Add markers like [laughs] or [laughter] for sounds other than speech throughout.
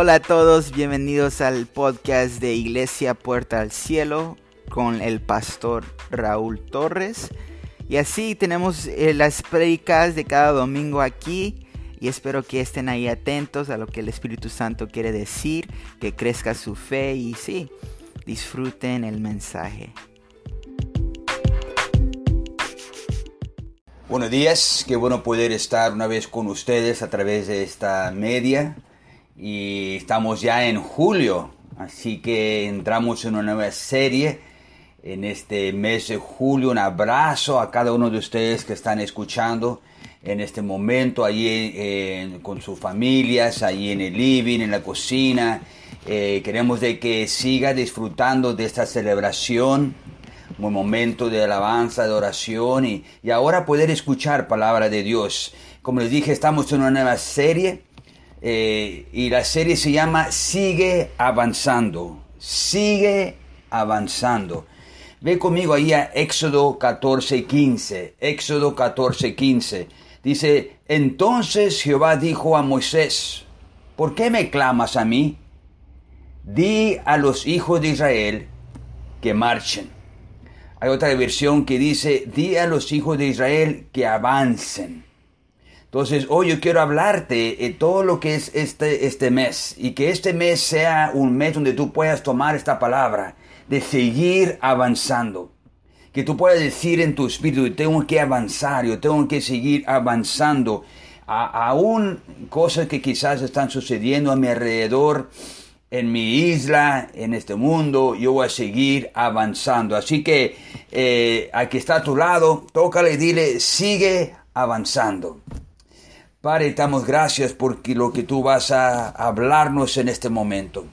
Hola a todos, bienvenidos al podcast de Iglesia Puerta al Cielo con el pastor Raúl Torres. Y así tenemos eh, las predicas de cada domingo aquí y espero que estén ahí atentos a lo que el Espíritu Santo quiere decir, que crezca su fe y sí, disfruten el mensaje. Buenos días, qué bueno poder estar una vez con ustedes a través de esta media y estamos ya en julio, así que entramos en una nueva serie en este mes de julio. Un abrazo a cada uno de ustedes que están escuchando en este momento, allí con sus familias, ahí en el living, en la cocina. Eh, queremos de que siga disfrutando de esta celebración, un momento de alabanza, de oración y, y ahora poder escuchar palabra de Dios. Como les dije, estamos en una nueva serie eh, y la serie se llama Sigue avanzando, sigue avanzando. Ve conmigo ahí a Éxodo 14, 15. Éxodo 14, 15. Dice, entonces Jehová dijo a Moisés, ¿por qué me clamas a mí? Di a los hijos de Israel que marchen. Hay otra versión que dice, di a los hijos de Israel que avancen. Entonces, hoy yo quiero hablarte de todo lo que es este, este mes y que este mes sea un mes donde tú puedas tomar esta palabra de seguir avanzando. Que tú puedas decir en tu espíritu, tengo que avanzar, yo tengo que seguir avanzando. Aún cosas que quizás están sucediendo a mi alrededor, en mi isla, en este mundo, yo voy a seguir avanzando. Así que eh, aquí está a tu lado, tócale y dile, sigue avanzando. Padre, damos gracias por lo que tú vas a hablarnos en este momento.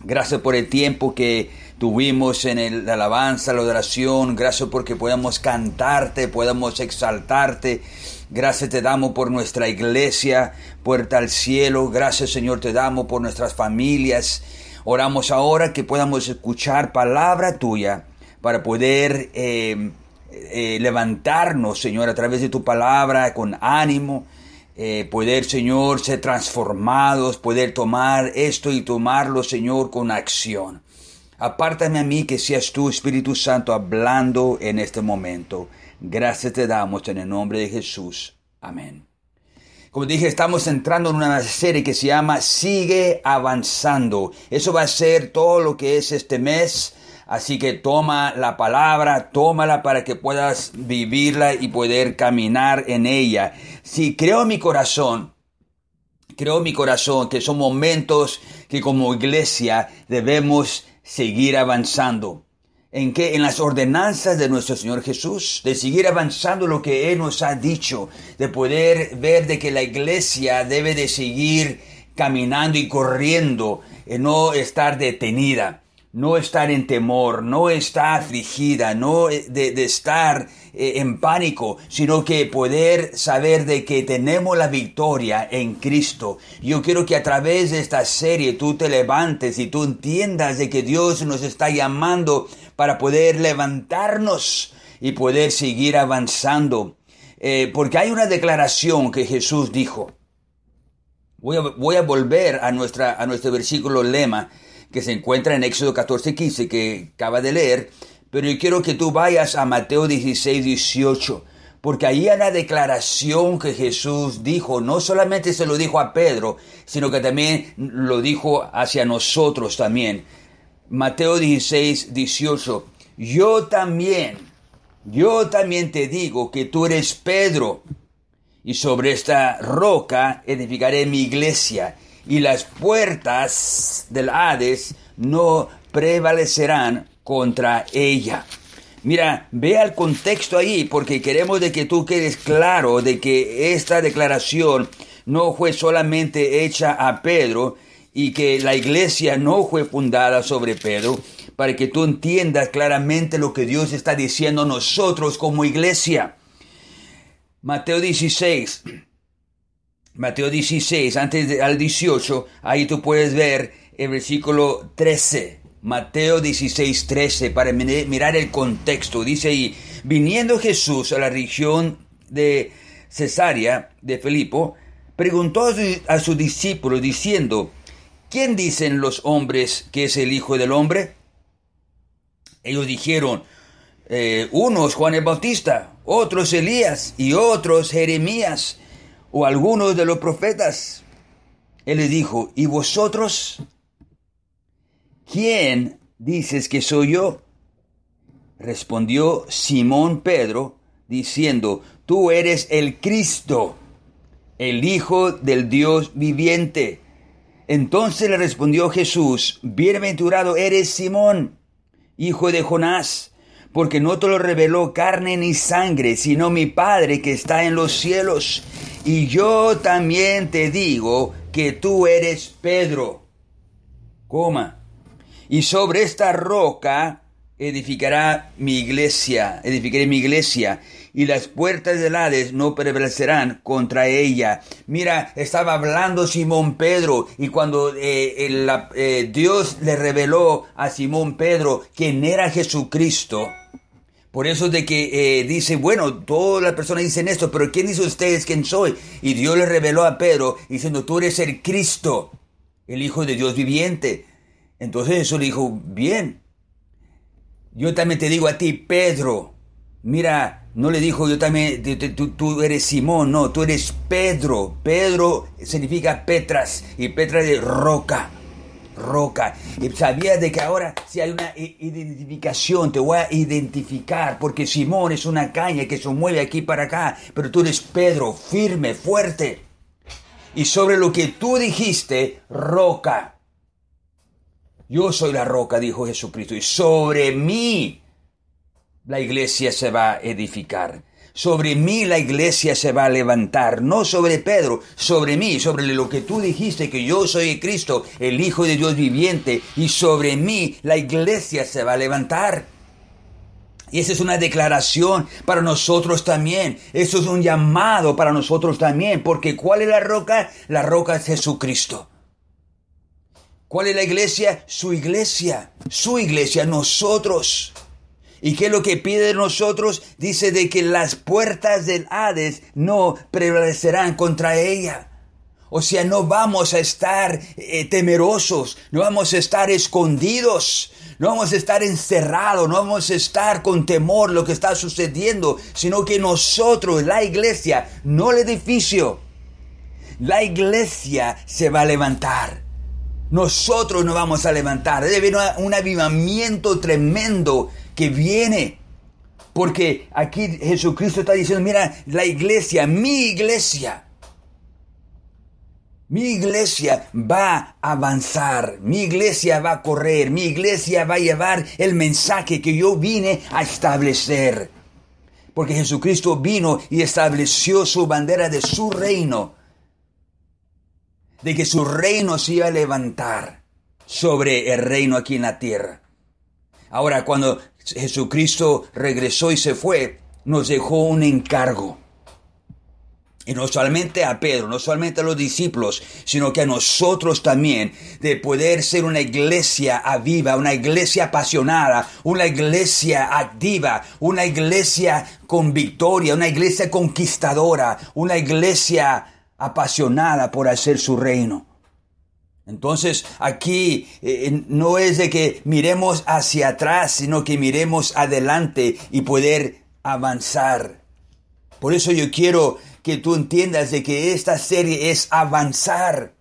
Gracias por el tiempo que tuvimos en el, la alabanza, la adoración. Gracias porque podamos cantarte, podamos exaltarte. Gracias te damos por nuestra iglesia, puerta al cielo. Gracias Señor te damos por nuestras familias. Oramos ahora que podamos escuchar palabra tuya para poder eh, eh, levantarnos, Señor, a través de tu palabra con ánimo eh, poder, Señor, ser transformados, poder tomar esto y tomarlo, Señor, con acción. Apártame a mí que seas tú, Espíritu Santo, hablando en este momento. Gracias te damos en el nombre de Jesús. Amén. Como dije, estamos entrando en una serie que se llama Sigue avanzando. Eso va a ser todo lo que es este mes. Así que toma la palabra, tómala para que puedas vivirla y poder caminar en ella. Si creo mi corazón, creo mi corazón que son momentos que como iglesia debemos seguir avanzando. ¿En qué? En las ordenanzas de nuestro Señor Jesús, de seguir avanzando lo que Él nos ha dicho, de poder ver de que la iglesia debe de seguir caminando y corriendo, y no estar detenida no estar en temor, no estar afligida, no eh, de, estar eh, en pánico, sino que poder saber de que tenemos la victoria en Cristo. Yo quiero que a través de esta serie tú te levantes y tú entiendas de que Dios nos está llamando para poder levantarnos y poder seguir avanzando. Eh, porque hay una declaración que Jesús dijo. Voy a, voy a volver a, nuestra, a nuestro versículo lema que se encuentra en Éxodo 14, 15 que acaba de leer, pero yo quiero que tú vayas a Mateo 16, 18, porque ahí hay la declaración que Jesús dijo, no solamente se lo dijo a Pedro, sino que también lo dijo hacia nosotros también. Mateo 16, 18, yo también, yo también te digo que tú eres Pedro, y sobre esta roca edificaré mi iglesia, y las puertas del Hades no prevalecerán contra ella. Mira, vea el contexto ahí porque queremos de que tú quedes claro de que esta declaración no fue solamente hecha a Pedro y que la iglesia no fue fundada sobre Pedro, para que tú entiendas claramente lo que Dios está diciendo a nosotros como iglesia. Mateo 16, Mateo 16, antes al 18, ahí tú puedes ver el versículo 13. Mateo 16, 13, para mirar el contexto. Dice ahí, viniendo Jesús a la región de Cesarea de Filipo, preguntó a sus discípulos diciendo, ¿quién dicen los hombres que es el Hijo del Hombre? Ellos dijeron, eh, unos Juan el Bautista, otros Elías y otros Jeremías o algunos de los profetas. Él le dijo, ¿y vosotros? ¿Quién dices que soy yo? Respondió Simón Pedro, diciendo, tú eres el Cristo, el Hijo del Dios viviente. Entonces le respondió Jesús, bienaventurado eres Simón, hijo de Jonás, porque no te lo reveló carne ni sangre, sino mi Padre que está en los cielos. Y yo también te digo que tú eres Pedro, coma, y sobre esta roca edificará mi iglesia, edificaré mi iglesia, y las puertas del Hades no prevalecerán contra ella. Mira, estaba hablando Simón Pedro, y cuando eh, eh, Dios le reveló a Simón Pedro quién era Jesucristo, por eso de que eh, dice, bueno, todas las personas dicen esto, pero ¿quién dice ustedes quién soy? Y Dios le reveló a Pedro diciendo, tú eres el Cristo, el Hijo de Dios viviente. Entonces Jesús le dijo, bien, yo también te digo a ti, Pedro, mira, no le dijo yo también, tú, tú, eres Simón, no, tú eres Pedro. Pedro significa Petras y Petras de roca roca. Y sabía de que ahora si hay una identificación, te voy a identificar, porque Simón es una caña que se mueve aquí para acá, pero tú eres Pedro, firme, fuerte. Y sobre lo que tú dijiste, roca. Yo soy la roca, dijo Jesucristo, y sobre mí la iglesia se va a edificar. Sobre mí la iglesia se va a levantar, no sobre Pedro, sobre mí, sobre lo que tú dijiste, que yo soy Cristo, el Hijo de Dios viviente, y sobre mí la iglesia se va a levantar. Y esa es una declaración para nosotros también. Eso es un llamado para nosotros también. Porque ¿cuál es la roca? La roca es Jesucristo. ¿Cuál es la iglesia? Su iglesia. Su iglesia, nosotros. ¿Y qué es lo que pide de nosotros? Dice de que las puertas del Hades no prevalecerán contra ella. O sea, no vamos a estar eh, temerosos, no vamos a estar escondidos, no vamos a estar encerrados, no vamos a estar con temor lo que está sucediendo, sino que nosotros, la iglesia, no el edificio, la iglesia se va a levantar. Nosotros nos vamos a levantar. Debe haber un avivamiento tremendo que viene. Porque aquí Jesucristo está diciendo, mira, la iglesia, mi iglesia, mi iglesia va a avanzar, mi iglesia va a correr, mi iglesia va a llevar el mensaje que yo vine a establecer. Porque Jesucristo vino y estableció su bandera de su reino, de que su reino se iba a levantar sobre el reino aquí en la tierra. Ahora, cuando Jesucristo regresó y se fue, nos dejó un encargo. Y no solamente a Pedro, no solamente a los discípulos, sino que a nosotros también, de poder ser una iglesia aviva, una iglesia apasionada, una iglesia activa, una iglesia con victoria, una iglesia conquistadora, una iglesia apasionada por hacer su reino. Entonces aquí eh, no es de que miremos hacia atrás, sino que miremos adelante y poder avanzar. Por eso yo quiero que tú entiendas de que esta serie es avanzar.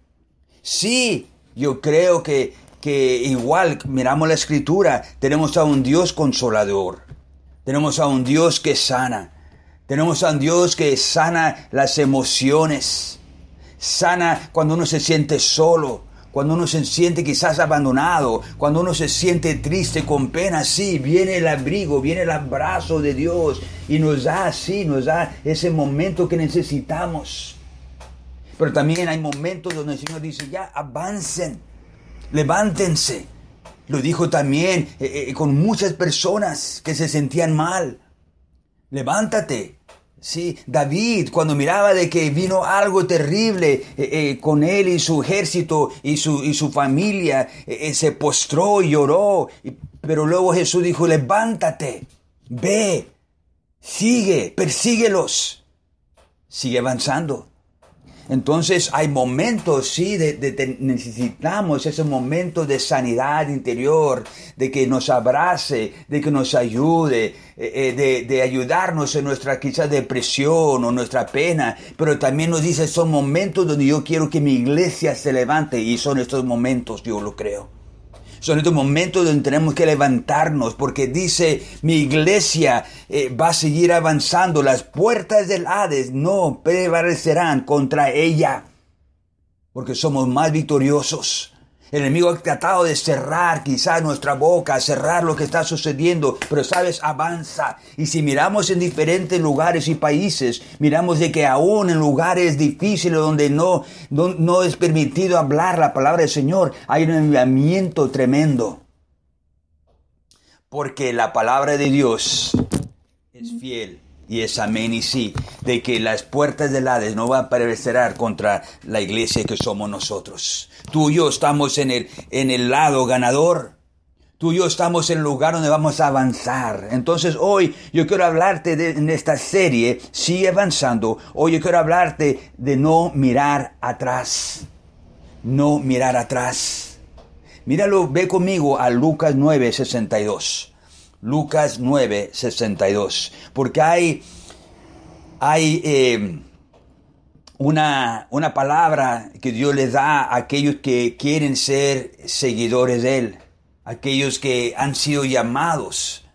Sí, yo creo que, que igual miramos la escritura, tenemos a un Dios consolador, tenemos a un Dios que sana, tenemos a un Dios que sana las emociones, sana cuando uno se siente solo, cuando uno se siente quizás abandonado, cuando uno se siente triste, con pena, sí, viene el abrigo, viene el abrazo de Dios y nos da así, nos da ese momento que necesitamos. Pero también hay momentos donde el Señor dice, ya avancen, levántense. Lo dijo también eh, eh, con muchas personas que se sentían mal. Levántate, Sí, David, cuando miraba de que vino algo terrible eh, eh, con él y su ejército y su, y su familia, eh, se postró y lloró. pero luego Jesús dijo, levántate, ve, sigue, persíguelos. Sigue avanzando. Entonces hay momentos, sí, de, necesitamos ese momento de sanidad interior, de que nos abrace, de que nos ayude, eh, eh, de, de, ayudarnos en nuestra quizás depresión o nuestra pena, pero también nos dice, son momentos donde yo quiero que mi iglesia se levante y son estos momentos, yo lo creo. Son estos momentos donde tenemos que levantarnos porque dice mi iglesia eh, va a seguir avanzando. Las puertas del Hades no prevalecerán contra ella porque somos más victoriosos. El enemigo ha tratado de cerrar quizás nuestra boca, cerrar lo que está sucediendo, pero sabes, avanza. Y si miramos en diferentes lugares y países, miramos de que aún en lugares difíciles donde no, no, es permitido hablar la palabra del Señor, hay un enviamiento tremendo. Porque la palabra de Dios es fiel y es amén y sí, de que las puertas del Hades no van a prevalecer contra la iglesia que somos nosotros. Tú y yo estamos en el, en el lado ganador. Tú y yo estamos en el lugar donde vamos a avanzar. Entonces hoy yo quiero hablarte de, en esta serie, sigue avanzando. Hoy yo quiero hablarte de no mirar atrás. No mirar atrás. Míralo, ve conmigo a Lucas 9, 62. Lucas 9, 62. Porque hay, hay eh, una, una palabra que Dios le da a aquellos que quieren ser seguidores de Él, aquellos que han sido llamados,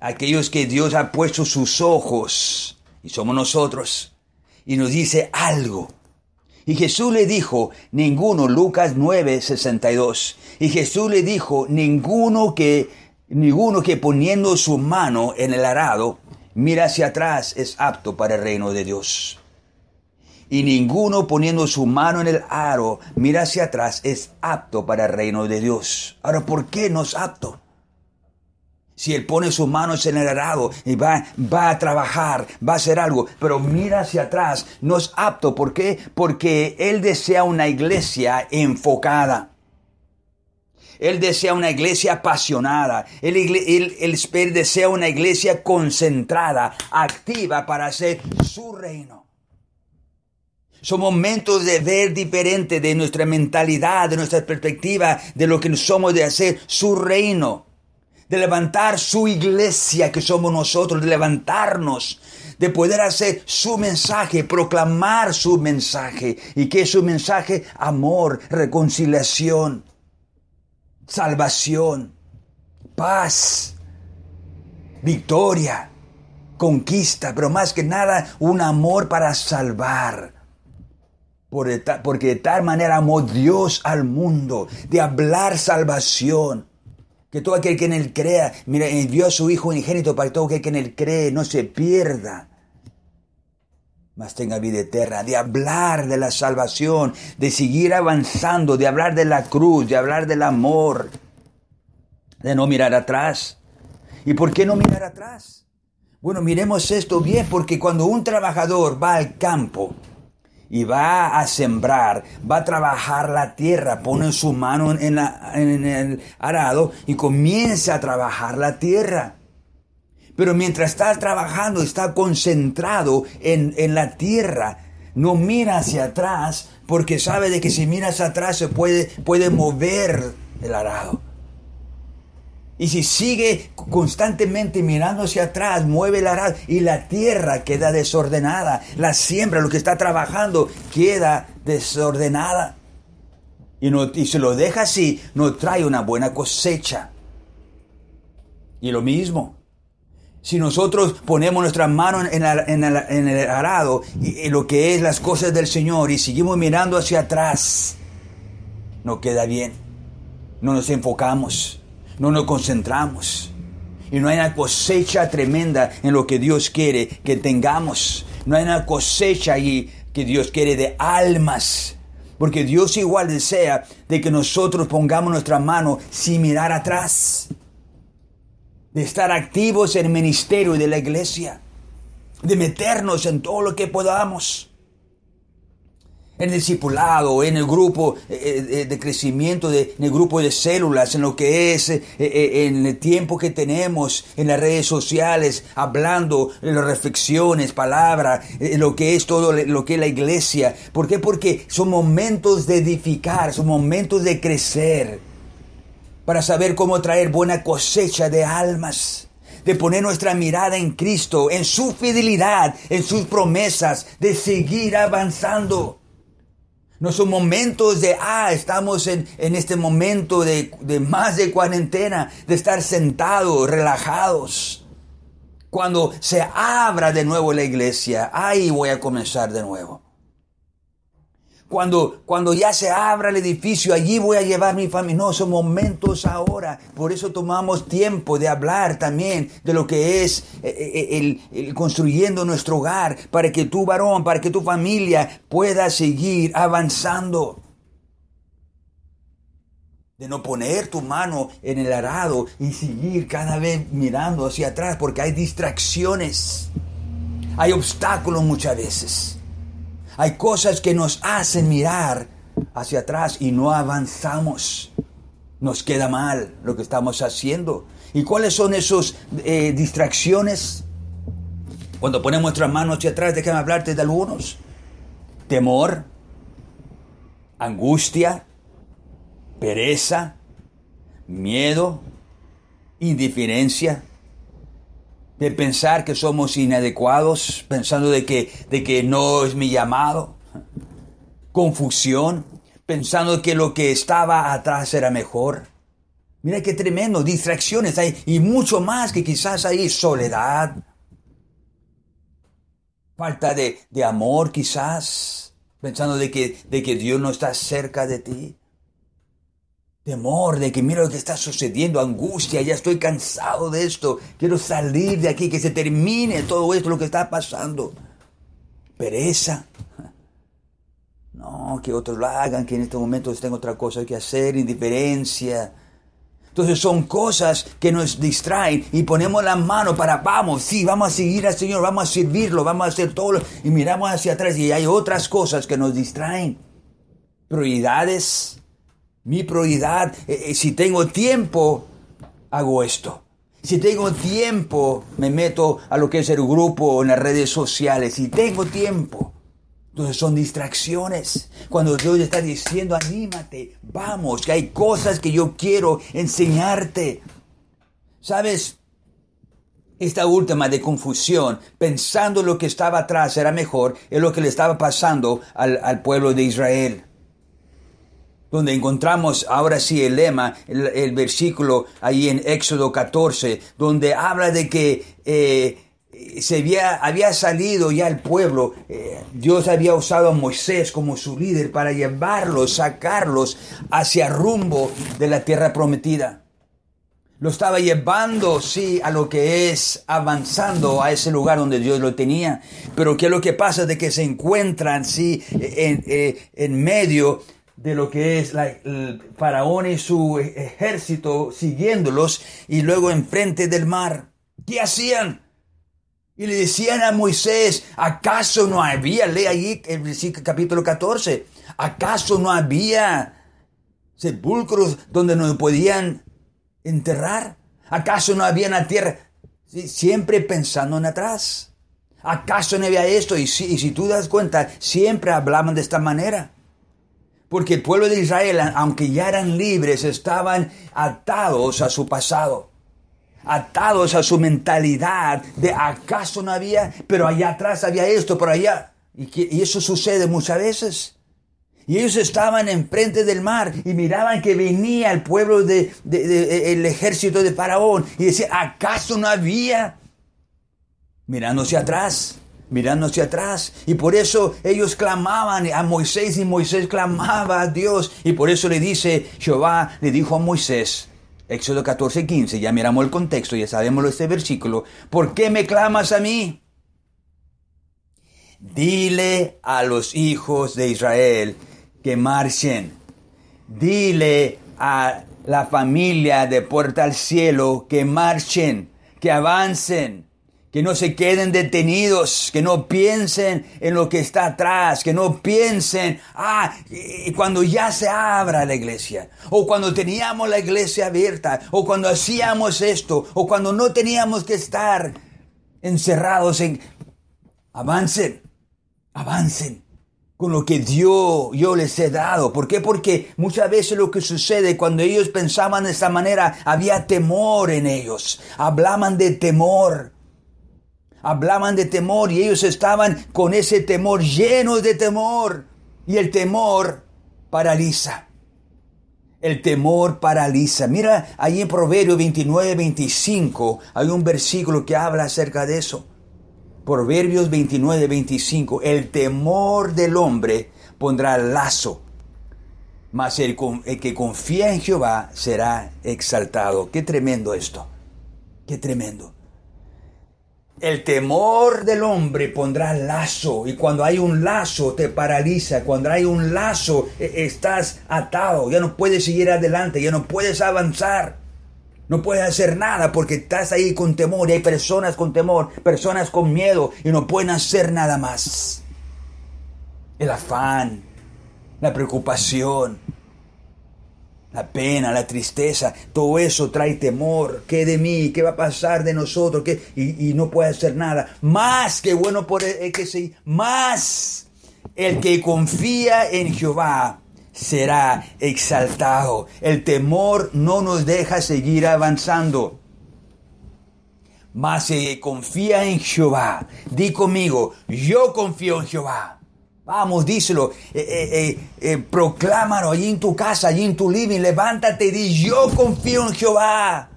aquellos que Dios ha puesto sus ojos, y somos nosotros, y nos dice algo. Y Jesús le dijo, ninguno, Lucas 9, 62, y Jesús le dijo, ninguno que Ninguno que poniendo su mano en el arado mira hacia atrás es apto para el reino de Dios. Y ninguno poniendo su mano en el aro mira hacia atrás es apto para el reino de Dios. Ahora, ¿por qué no es apto? Si él pone sus manos en el arado y va, va a trabajar, va a hacer algo, pero mira hacia atrás, no es apto. ¿Por qué? Porque él desea una iglesia enfocada. Él desea una iglesia apasionada. Él, él, desea una iglesia concentrada, activa para hacer su reino. Son momentos de ver diferente de nuestra mentalidad, de nuestra perspectiva, de lo que somos de hacer su reino. De levantar su iglesia que somos nosotros, de levantarnos, de poder hacer su mensaje, proclamar su mensaje. ¿Y qué es su mensaje? Amor, reconciliación salvación, paz, victoria, conquista, pero más que nada un amor para salvar. Porque de tal manera amó Dios al mundo, de hablar salvación. Que todo aquel que en él crea, mira, envió a su Hijo unigénito para que todo aquel que en él cree no se pierda, mas tenga vida eterna, de hablar de la salvación, de seguir avanzando, de hablar de la cruz, de hablar del amor, de no mirar atrás. ¿Y por qué no mirar atrás? Bueno, miremos esto bien, porque cuando un trabajador va al campo y va a sembrar, va a trabajar la tierra, pone su mano en, en el arado y comienza a trabajar la tierra. Pero mientras está trabajando, está concentrado en, la tierra. No mira hacia atrás porque sabe de que si mira hacia atrás se puede, puede mover el arado. Y si sigue constantemente mirando hacia atrás, mueve el arado y la tierra queda desordenada. La siembra, lo que está trabajando, queda desordenada. Y, no, y se lo deja así, no trae una buena cosecha. Y lo mismo, si nosotros ponemos nuestras manos en, el arado y en lo que es las cosas del Señor y seguimos mirando hacia atrás, no queda bien. No nos enfocamos, no nos concentramos. Y no hay una cosecha tremenda en lo que Dios quiere que tengamos. No hay una cosecha ahí que Dios quiere de almas. Porque Dios igual desea de que nosotros pongamos nuestra mano sin mirar atrás de estar activos en el ministerio de la iglesia, de meternos en todo lo que podamos. En el discipulado, en el grupo eh, eh, de crecimiento, de, en el grupo de células, en lo que es, eh, en el tiempo que tenemos en las redes sociales, hablando en las reflexiones, palabra, en lo que es todo lo que es la iglesia. ¿Por qué? Porque son momentos de edificar, son momentos de crecer, para saber cómo traer buena cosecha de almas de poner nuestra mirada en Cristo, en su fidelidad, en sus promesas, de seguir avanzando. No son momentos de, ah, estamos en, este momento de, de más de cuarentena, de estar sentados, relajados. Cuando se abra de nuevo la iglesia, ahí voy a comenzar de nuevo. Cuando, cuando ya se abra el edificio, allí voy a llevar mi familia. No, son momentos ahora. Por eso tomamos tiempo de hablar también de lo que es eh, eh, el, construyendo nuestro hogar, para que tu varón, para que tu familia pueda seguir avanzando. De no poner tu mano en el arado y seguir cada vez mirando hacia atrás, porque hay distracciones. Hay obstáculos muchas veces. Hay cosas que nos hacen mirar hacia atrás y no avanzamos. Nos queda mal lo que estamos haciendo. ¿Y cuáles son esas eh, distracciones? Cuando ponemos nuestras manos hacia atrás, déjame hablarte de algunos. Temor, angustia, pereza, miedo, indiferencia, de pensar que somos inadecuados, pensando de que, de que no es mi llamado, confusión, pensando que lo que estaba atrás era mejor. Mira qué tremendo, distracciones hay y mucho más que quizás hay soledad, falta de, de amor quizás, pensando de que, de que Dios no está cerca de ti temor de que mira lo que está sucediendo, angustia, ya estoy cansado de esto, quiero salir de aquí, que se termine todo esto, lo que está pasando. Pereza. No, que otros lo hagan, que en estos momentos tengo otra cosa que hacer, indiferencia. Entonces son cosas que nos distraen y ponemos la mano para, vamos, sí, vamos a seguir al Señor, vamos a servirlo, vamos a hacer todo, y miramos hacia atrás y hay otras cosas que nos distraen. Prioridades, mi prioridad, eh, eh, si tengo tiempo, hago esto. Si tengo tiempo, me meto a lo que es el grupo en las redes sociales. Si tengo tiempo. Entonces son distracciones. Cuando Dios está diciendo, anímate, vamos, que hay cosas que yo quiero enseñarte. ¿Sabes? Esta última de confusión, pensando lo que estaba atrás era mejor, es lo que le estaba pasando al, al pueblo de Israel donde encontramos ahora sí el lema, el, versículo ahí en Éxodo 14, donde habla de que eh, se había, había, salido ya el pueblo, eh, Dios había usado a Moisés como su líder para llevarlos, sacarlos hacia rumbo de la tierra prometida. Lo estaba llevando, sí, a lo que es avanzando a ese lugar donde Dios lo tenía. Pero ¿qué es lo que pasa? De que se encuentran, sí, en, eh, en medio de lo que es el faraón y su ejército siguiéndolos y luego enfrente del mar. ¿Qué hacían? Y le decían a Moisés, ¿acaso no había, lee ahí el capítulo 14, ¿acaso no había sepulcros donde no podían enterrar? ¿Acaso no había en la tierra? siempre pensando en atrás. ¿Acaso no había esto? Y si, y si tú das cuenta, siempre hablaban de esta manera. Porque el pueblo de Israel, aunque ya eran libres, estaban atados a su pasado, atados a su mentalidad de acaso no había, pero allá atrás había esto, por allá. Y, eso sucede muchas veces. Y ellos estaban enfrente del mar y miraban que venía el pueblo de, el ejército de Faraón y decían, ¿acaso no había? Mirándose atrás mirando hacia atrás. Y por eso ellos clamaban a Moisés y Moisés clamaba a Dios. Y por eso le dice, Jehová le dijo a Moisés, Éxodo 14, 15, ya miramos el contexto, ya sabemos este versículo, ¿por qué me clamas a mí? Dile a los hijos de Israel que marchen. Dile a la familia de Puerta al Cielo que marchen, que avancen que no se queden detenidos, que no piensen en lo que está atrás, que no piensen, ah, cuando ya se abra la iglesia, o cuando teníamos la iglesia abierta, o cuando hacíamos esto, o cuando no teníamos que estar encerrados en... Avancen, avancen con lo que Dios yo les he dado. ¿Por qué? Porque muchas veces lo que sucede cuando ellos pensaban de esta manera, había temor en ellos. Hablaban de temor hablaban de temor y ellos estaban con ese temor, llenos de temor. Y el temor paraliza. El temor paraliza. Mira, ahí en Proverbios 29, 25 hay un versículo que habla acerca de eso. Proverbios 29, 25. El temor del hombre pondrá lazo, mas el, el que confía en Jehová será exaltado. Qué tremendo esto. Qué tremendo. El temor del hombre pondrá lazo y cuando hay un lazo te paraliza, cuando hay un lazo e, estás atado, ya no puedes seguir adelante, ya no puedes avanzar, no puedes hacer nada porque estás ahí con temor y hay personas con temor, personas con miedo y no pueden hacer nada más. El afán, la preocupación, la pena, la tristeza, todo eso trae temor. ¿Qué de mí? ¿Qué va a pasar de nosotros? ¿Qué? Y, no puede hacer nada. Más que bueno por el, que sí, más el que confía en Jehová será exaltado. El temor no nos deja seguir avanzando. El que confía en Jehová. Di conmigo, yo confío en Jehová. Vamos, díselo, eh, eh, eh, proclámalo allí en tu casa, allí en tu living, levántate y di, yo confío en Jehová.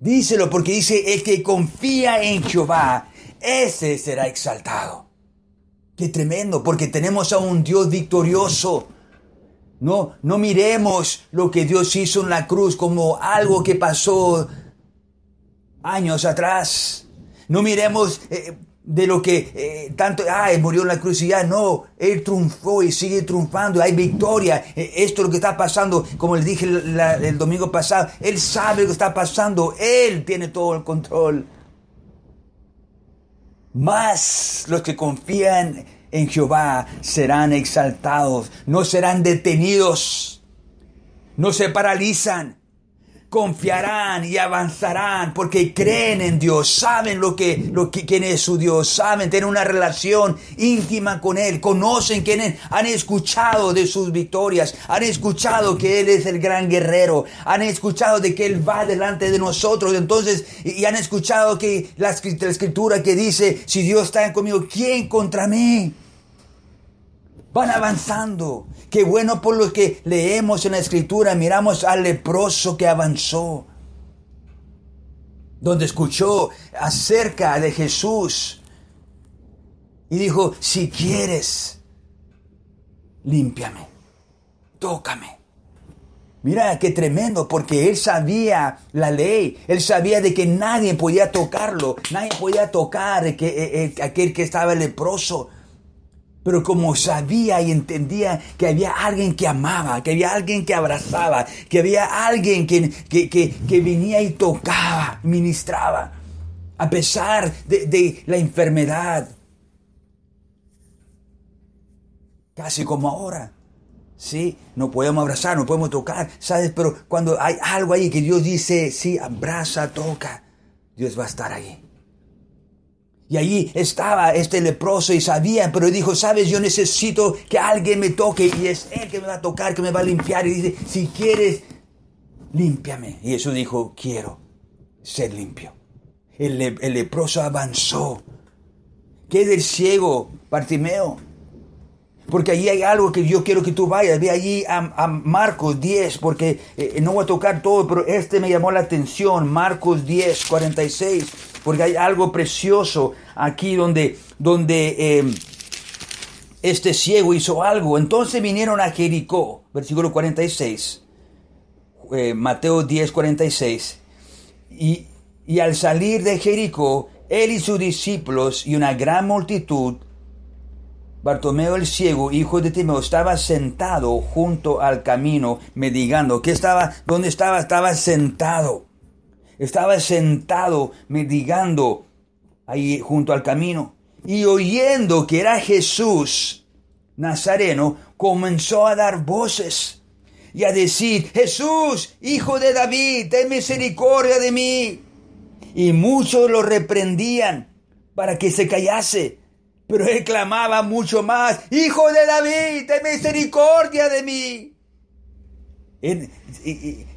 Díselo porque dice, el que confía en Jehová, ese será exaltado. Qué tremendo, porque tenemos a un Dios victorioso. No, no miremos lo que Dios hizo en la cruz como algo que pasó años atrás. No miremos de lo que eh, tanto, ay, murió en la cruz y ya no, Él triunfó y sigue triunfando, hay victoria, eh, esto es lo que está pasando, como le dije el domingo pasado, Él sabe lo que está pasando, Él tiene todo el control. Más los que confían en Jehová serán exaltados, no serán detenidos, no se paralizan, confiarán y avanzarán porque creen en Dios, saben lo que, lo que, quién es su Dios, saben, tienen una relación íntima con Él, conocen quién es, han escuchado de sus victorias, han escuchado que Él es el gran guerrero, han escuchado de que Él va delante de nosotros, entonces, y, han escuchado que la, la escritura que dice, si Dios está conmigo, ¿quién contra mí? Van avanzando. Qué bueno por lo que leemos en la escritura, miramos al leproso que avanzó, donde escuchó acerca de Jesús y dijo, si quieres, límpiame, tócame. Mira qué tremendo, porque él sabía la ley, él sabía de que nadie podía tocarlo, nadie podía tocar que, eh, eh, aquel que estaba leproso. Pero como sabía y entendía que había alguien que amaba, que había alguien que abrazaba, que había alguien que, que, que, venía y tocaba, ministraba, a pesar de, de la enfermedad. Casi como ahora. Sí, no podemos abrazar, no podemos tocar, ¿sabes? Pero cuando hay algo ahí que Dios dice, sí, abraza, toca, Dios va a estar ahí. Y allí estaba este leproso y sabía, pero dijo, sabes, yo necesito que alguien me toque y es Él que me va a tocar, que me va a limpiar. Y dice, si quieres, límpiame. Y Jesús dijo, quiero ser limpio. El, leproso avanzó. ¿Qué del ciego, Bartimeo? Porque allí hay algo que yo quiero que tú vayas. Ve allí a, Marcos 10, porque eh, no voy a tocar todo, pero este me llamó la atención. Marcos 10, 46 porque hay algo precioso aquí donde, donde em, este ciego hizo algo. Entonces vinieron a Jericó, versículo 46, eh, Mateo 10, 46, y, y al salir de Jericó, él y sus discípulos y una gran multitud, Bartomeo el ciego, hijo de Timeo, estaba sentado junto al camino, mendigando. ¿Qué estaba? ¿Dónde estaba? Estaba sentado. Estaba sentado mendigando ahí junto al camino. Y oyendo que era Jesús Nazareno, comenzó a dar voces y a decir, Jesús, hijo de David, ten misericordia de mí. Y muchos lo reprendían para que se callase. Pero él clamaba mucho más, Hijo de David, ten misericordia de mí. Él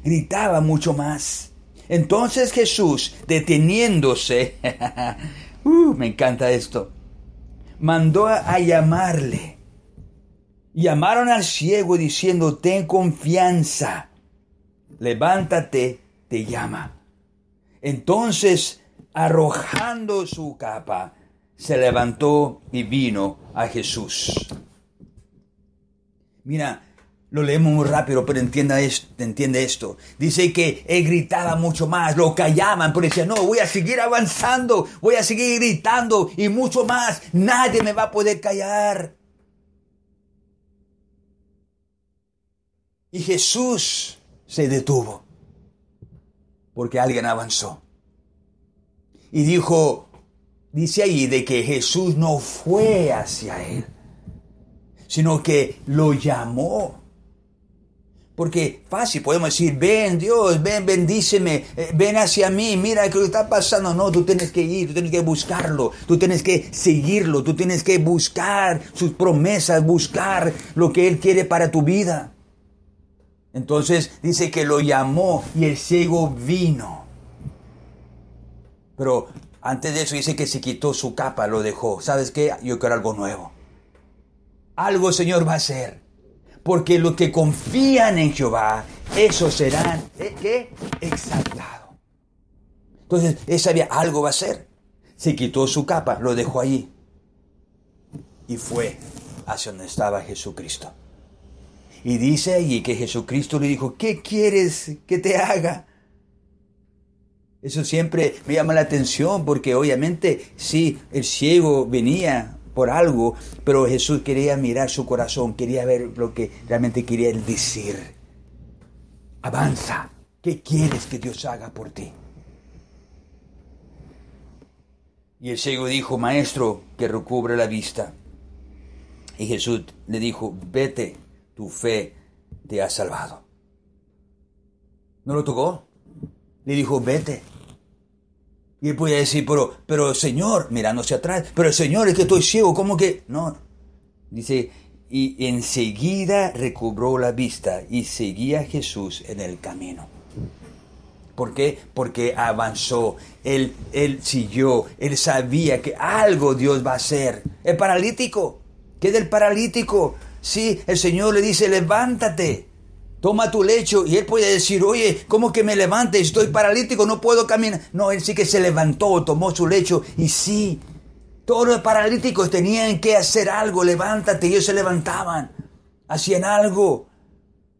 gritaba mucho más. Entonces Jesús, deteniéndose, [laughs] uh, me encanta esto, mandó a llamarle. Llamaron al ciego diciendo, ten confianza, levántate, te llama. Entonces, arrojando su capa, se levantó y vino a Jesús. Mira, lo leemos muy rápido, pero entienda esto, entiende esto. Dice que él gritaba mucho más, lo callaban, pero decía, no, voy a seguir avanzando, voy a seguir gritando y mucho más. Nadie me va a poder callar. Y Jesús se detuvo, porque alguien avanzó. Y dijo, dice ahí de que Jesús no fue hacia él, sino que lo llamó. Porque fácil, podemos decir, ven Dios, ven, bendíceme, eh, ven hacia mí, mira lo que está pasando. No, tú tienes que ir, tú tienes que buscarlo, tú tienes que seguirlo, tú tienes que buscar sus promesas, buscar lo que Él quiere para tu vida. Entonces dice que lo llamó y el ciego vino. Pero antes de eso dice que se quitó su capa, lo dejó. ¿Sabes qué? Yo quiero algo nuevo. Algo Señor va a hacer. Porque los que confían en Jehová, esos serán, ¿eh? Exaltados. Entonces, él sabía, algo va a hacer. Se quitó su capa, lo dejó allí. Y fue hacia donde estaba Jesucristo. Y dice allí que Jesucristo le dijo, ¿qué quieres que te haga? Eso siempre me llama la atención porque obviamente sí, el ciego venía por algo, pero Jesús quería mirar su corazón, quería ver lo que realmente quería decir. Avanza, ¿qué quieres que Dios haga por ti? Y el ciego dijo, maestro, que recubre la vista. Y Jesús le dijo, vete, tu fe te ha salvado. ¿No lo tocó? Le dijo, vete, y él podía decir, pero, pero Señor, mirándose atrás, pero Señor, es que estoy ciego, ¿cómo que? No. Dice, y enseguida recobró la vista y seguía a Jesús en el camino. ¿Por qué? Porque avanzó, él, él siguió, él sabía que algo Dios va a hacer. El paralítico, ¿qué del paralítico? Sí, el Señor le dice, levántate toma tu lecho y él puede decir, oye, ¿cómo que me levante? Estoy paralítico, no puedo caminar. No, él sí que se levantó, tomó su lecho y sí, todos los paralíticos tenían que hacer algo, levántate, ellos se levantaban, hacían algo,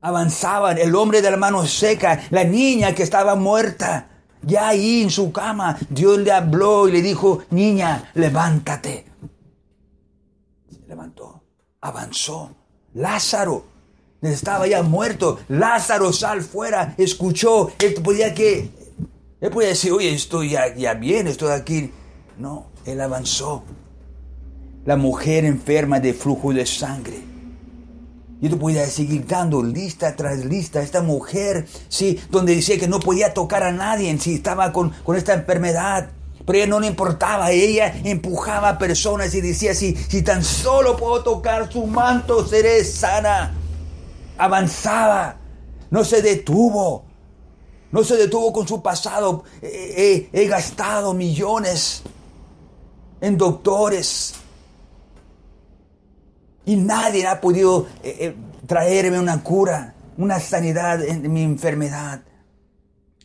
avanzaban, el hombre de la mano seca, la niña que estaba muerta, ya ahí en su cama, Dios le habló y le dijo, niña, levántate. Se levantó, avanzó. Lázaro, estaba ya muerto. Lázaro, sal fuera. Escuchó. Él podía que. Él podía decir, oye, estoy ya, ya bien, estoy aquí. No, él avanzó. La mujer enferma de flujo de sangre. Y tú podías seguir dando lista tras lista. Esta mujer, sí, donde decía que no podía tocar a nadie si estaba con, con esta enfermedad. Pero ella no le importaba, ella empujaba a personas y decía, si, si tan solo puedo tocar su manto, seré sana avanzaba, no se detuvo, no se detuvo con su pasado. He, gastado millones en doctores y nadie ha podido eh, eh, traerme una cura, una sanidad en mi enfermedad.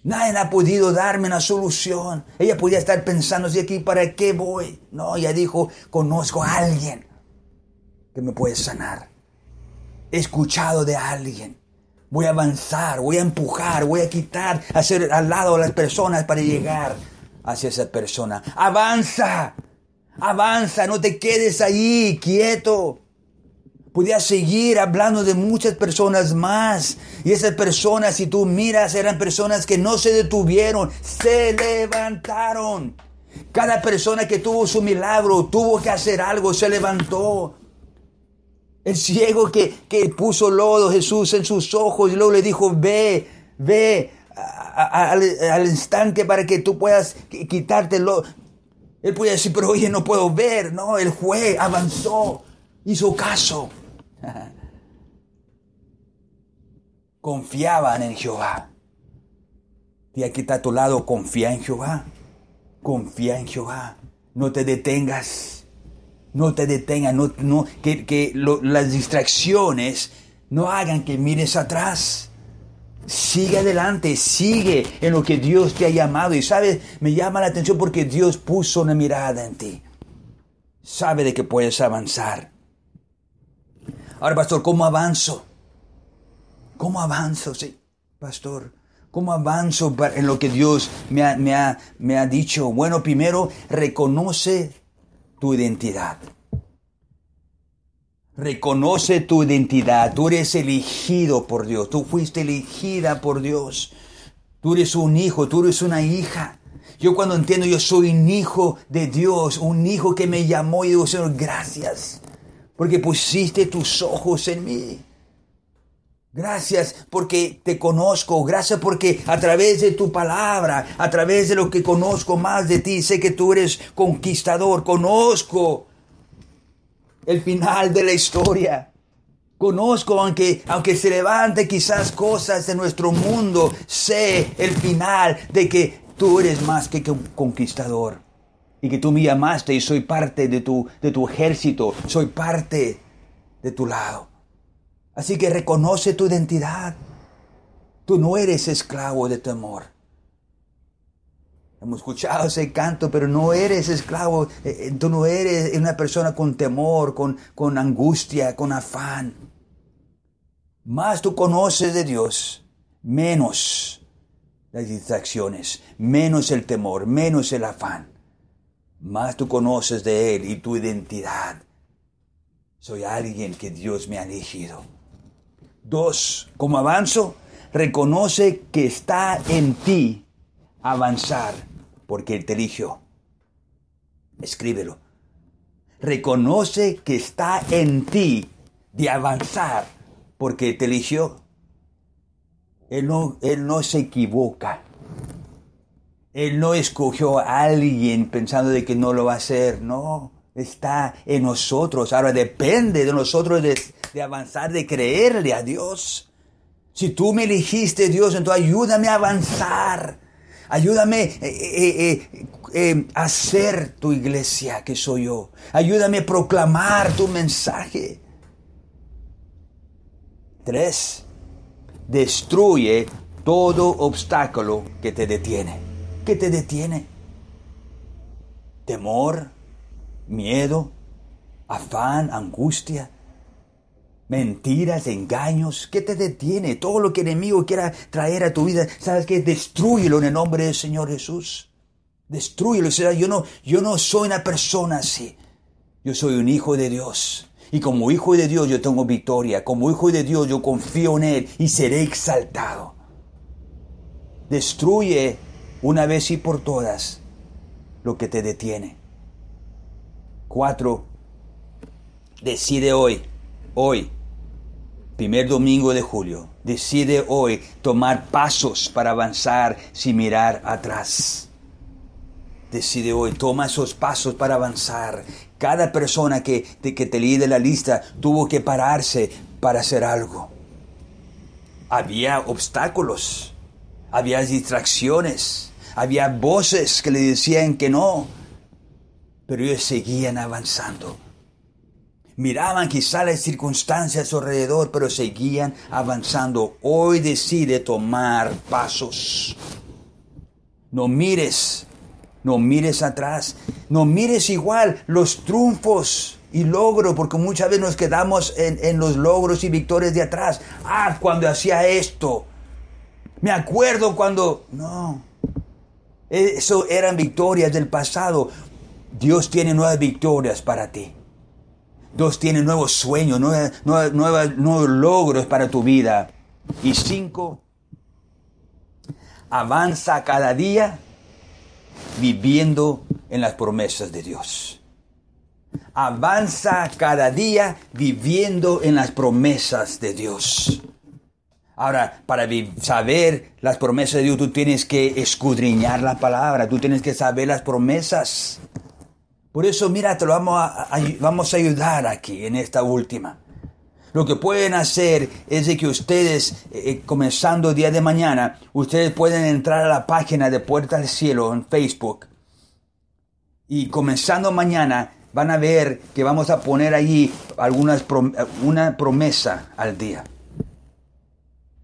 Nadie ha podido darme una solución. Ella podía estar pensando, si aquí, ¿para qué voy? No, ella dijo, conozco a alguien que me puede sanar escuchado de alguien. Voy a avanzar, voy a empujar, voy a quitar, hacer al lado de las personas para llegar hacia esa persona. Avanza, avanza, no te quedes ahí quieto. Podía seguir hablando de muchas personas más. Y esas personas, si tú miras, eran personas que no se detuvieron, se levantaron. Cada persona que tuvo su milagro tuvo que hacer algo, se levantó. El ciego que, que puso lodo Jesús en sus ojos y luego le dijo, ve, ve al, estanque para que tú puedas quitártelo. Él puede decir, pero oye, no puedo ver. No, el juez avanzó, hizo caso. [laughs] Confiaban en Jehová. Y aquí está a tu lado, confía en Jehová. Confía en Jehová. No te detengas. No te detengas. No, no, que, que las distracciones no hagan que mires atrás. Sigue adelante, sigue en lo que Dios te ha llamado. Y sabes, me llama la atención porque Dios puso una mirada en ti. Sabe de que puedes avanzar. Ahora, pastor, ¿cómo avanzo? ¿Cómo avanzo? Sí, pastor. ¿Cómo avanzo en lo que Dios me ha, me ha, me ha dicho? Bueno, primero, reconoce tu identidad. Reconoce tu identidad. Tú eres elegido por Dios. Tú fuiste elegida por Dios. Tú eres un hijo, tú eres una hija. Yo cuando entiendo, yo soy un hijo de Dios, un hijo que me llamó y digo, Señor, gracias, porque pusiste tus ojos en mí. Gracias porque te conozco, gracias porque a través de tu palabra, a través de lo que conozco más de ti, sé que tú eres conquistador, conozco el final de la historia. Conozco, aunque, aunque se levante quizás cosas de nuestro mundo, sé el final de que tú eres más que un conquistador. Y que tú me llamaste y soy parte de tu, de tu ejército, soy parte de tu lado. Así que reconoce tu identidad. Tú no eres esclavo de temor. Hemos escuchado ese canto, pero no eres esclavo, eh, eh, tú no eres una persona con temor, con, con angustia, con afán. Más tú conoces de Dios, menos las distracciones, menos el temor, menos el afán. Más tú conoces de Él y tu identidad. Soy alguien que Dios me ha elegido. Dos, como avanzo, reconoce que está en ti avanzar porque Él te eligió. Escríbelo. Reconoce que está en ti de avanzar porque te eligió. Él no, él no se equivoca. Él no escogió a alguien pensando de que no lo va a hacer. No, está en nosotros. Ahora depende de nosotros de, avanzar, de creerle a Dios. Si tú me elegiste, Dios, entonces ayúdame a avanzar Ayúdame eh, eh, eh, a ser tu iglesia que soy yo. Ayúdame a proclamar tu mensaje. Tres, destruye todo obstáculo que te detiene. ¿Qué te detiene? Temor, miedo, afán, angustia mentiras, engaños. ¿Qué te detiene? Todo lo que el enemigo quiera traer a tu vida, ¿sabes qué? Destruyelo en el nombre del Señor Jesús. Destruyelo. Yo no, yo no soy una persona así. Yo soy un hijo de Dios. Y como hijo de Dios yo tengo victoria. Como hijo de Dios yo confío en Él y seré exaltado. Destruye una vez y por todas lo que te detiene. Cuatro. Decide hoy, hoy, primer domingo de julio, decide hoy tomar pasos para avanzar sin mirar atrás. Decide hoy, toma esos pasos para avanzar. Cada persona que, que te leí de la lista tuvo que pararse para hacer algo. Había obstáculos, había distracciones, había voces que le decían que no, pero ellos seguían avanzando Miraban quizá las circunstancias a su alrededor, pero seguían avanzando. Hoy decide tomar pasos. No mires, no mires atrás, no mires igual los triunfos y logros, porque muchas veces nos quedamos en, en los logros y victorias de atrás. Ah, cuando hacía esto. Me acuerdo cuando... No. Eso eran victorias del pasado. Dios tiene nuevas victorias para ti. Dios tiene nuevos sueños, nuevos logros para tu vida. Y cinco, avanza cada día viviendo en las promesas de Dios. Avanza cada día viviendo en las promesas de Dios. Ahora, para saber las promesas de Dios, tú tienes que escudriñar la palabra, tú tienes que saber las promesas. Por eso, mira, te lo vamos a, vamos a ayudar aquí en esta última. Lo que pueden hacer es de que ustedes, eh, eh, comenzando día de mañana, ustedes pueden entrar a la página de Puerta al Cielo en Facebook. Y comenzando mañana, van a ver que vamos a poner allí algunas una promesa al día.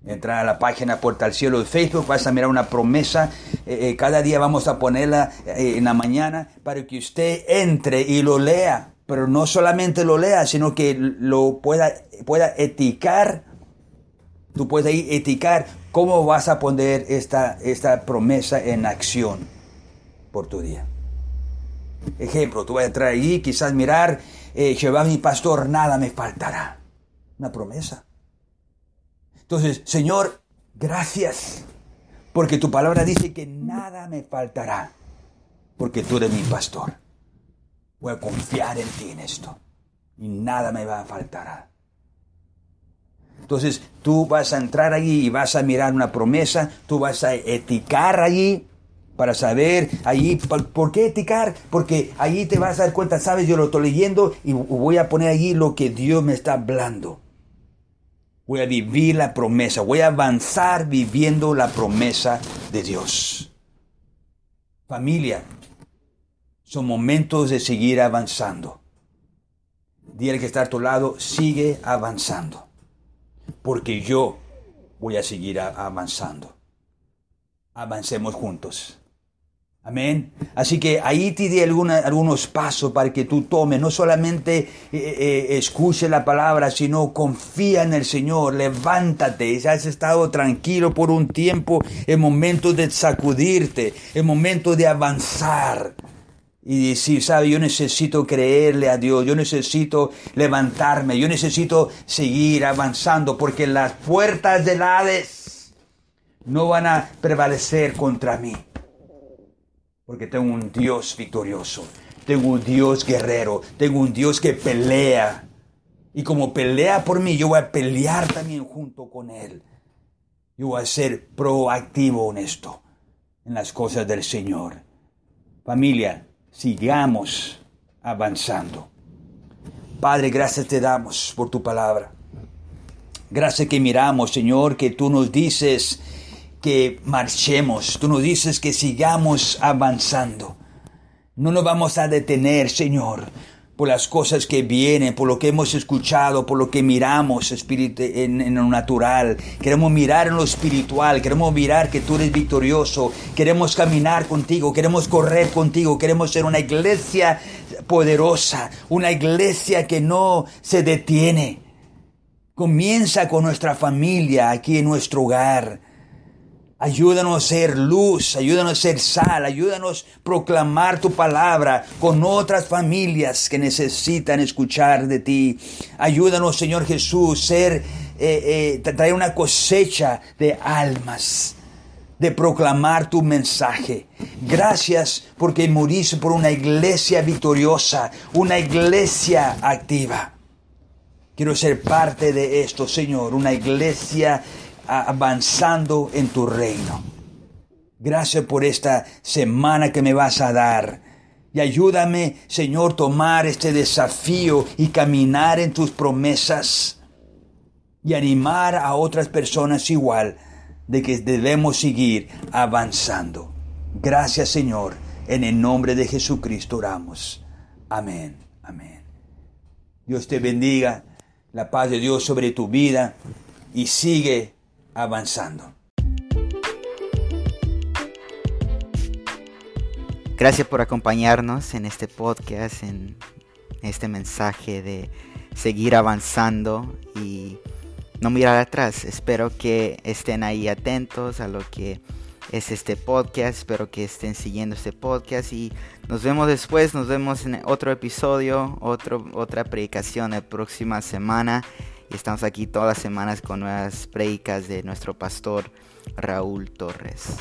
Entrar a la página Puerta al Cielo de Facebook, vas a mirar una promesa. Eh, cada día vamos a ponerla en la mañana para que usted entre y lo lea pero no solamente lo lea, sino que lo pueda, pueda eticar. Tú puedes ahí eticar cómo vas a poner esta, esta promesa en acción por tu día. Ejemplo, tú vas a entrar ahí, quizás mirar, eh, Jehová mi pastor, nada me faltará. Una promesa. Entonces, Señor, gracias, porque tu palabra dice que nada me faltará, porque tú eres mi pastor. Voy a confiar en ti en esto. Y nada me va a faltar. Entonces tú vas a entrar allí y vas a mirar una promesa, tú vas a eticar allí para saber allí, ¿por qué eticar? Porque allí te vas a dar cuenta, sabes, yo lo estoy leyendo y voy a poner allí lo que Dios me está hablando. Voy a vivir la promesa, voy a avanzar viviendo la promesa de Dios. Familia, son momentos de seguir avanzando. Dile que está a tu lado, sigue avanzando. Porque yo voy a seguir avanzando. Avancemos juntos. Amén. Así que ahí te di algunos pasos para que tú tomes, no solamente eh, eh, escuche la palabra, sino confía en el Señor, levántate, ya has estado tranquilo por un tiempo, es momento de sacudirte, es momento de avanzar y decir, sabe, yo necesito creerle a Dios, yo necesito levantarme, yo necesito seguir avanzando, porque las puertas del Hades no van a prevalecer contra mí, porque tengo un Dios victorioso, tengo un Dios guerrero, tengo un Dios que pelea, y como pelea por mí, yo voy a pelear también junto con Él. Yo voy a ser proactivo en esto, en las cosas del Señor. Familia, sigamos avanzando. Padre, gracias te damos por tu palabra. Gracias que miramos, Señor, que tú nos dices que marchemos, tú nos dices que sigamos avanzando. No nos vamos a detener, Señor, por las cosas que vienen, por lo que hemos escuchado, por lo que miramos en, en, lo natural. Queremos mirar en lo espiritual, queremos mirar que tú eres victorioso, queremos caminar contigo, queremos correr contigo, queremos ser una iglesia poderosa, una iglesia que no se detiene. Comienza con nuestra familia aquí en nuestro hogar. Ayúdanos a ser luz, ayúdanos a ser sal, ayúdanos a proclamar tu palabra con otras familias que necesitan escuchar de ti. Ayúdanos, Señor Jesús, ser, eh, eh, traer una cosecha de almas, de proclamar tu mensaje. Gracias porque moriste por una iglesia victoriosa, una iglesia activa. Quiero ser parte de esto, Señor, una iglesia avanzando en tu reino. Gracias por esta semana que me vas a dar. Y ayúdame, Señor, tomar este desafío y caminar en tus promesas y animar a otras personas igual de que debemos seguir avanzando. Gracias, Señor. En el nombre de Jesucristo oramos. Amén. Amén. Dios te bendiga. La paz de Dios sobre tu vida y sigue avanzando. Gracias por acompañarnos en este podcast, en este mensaje de seguir avanzando y no mirar atrás. Espero que estén ahí atentos a lo que es este podcast. Espero que estén siguiendo este podcast y nos vemos después. Nos vemos en otro episodio, otro, otra predicación la próxima semana. Y estamos aquí todas las semanas con nuevas predicas de nuestro pastor Raúl Torres.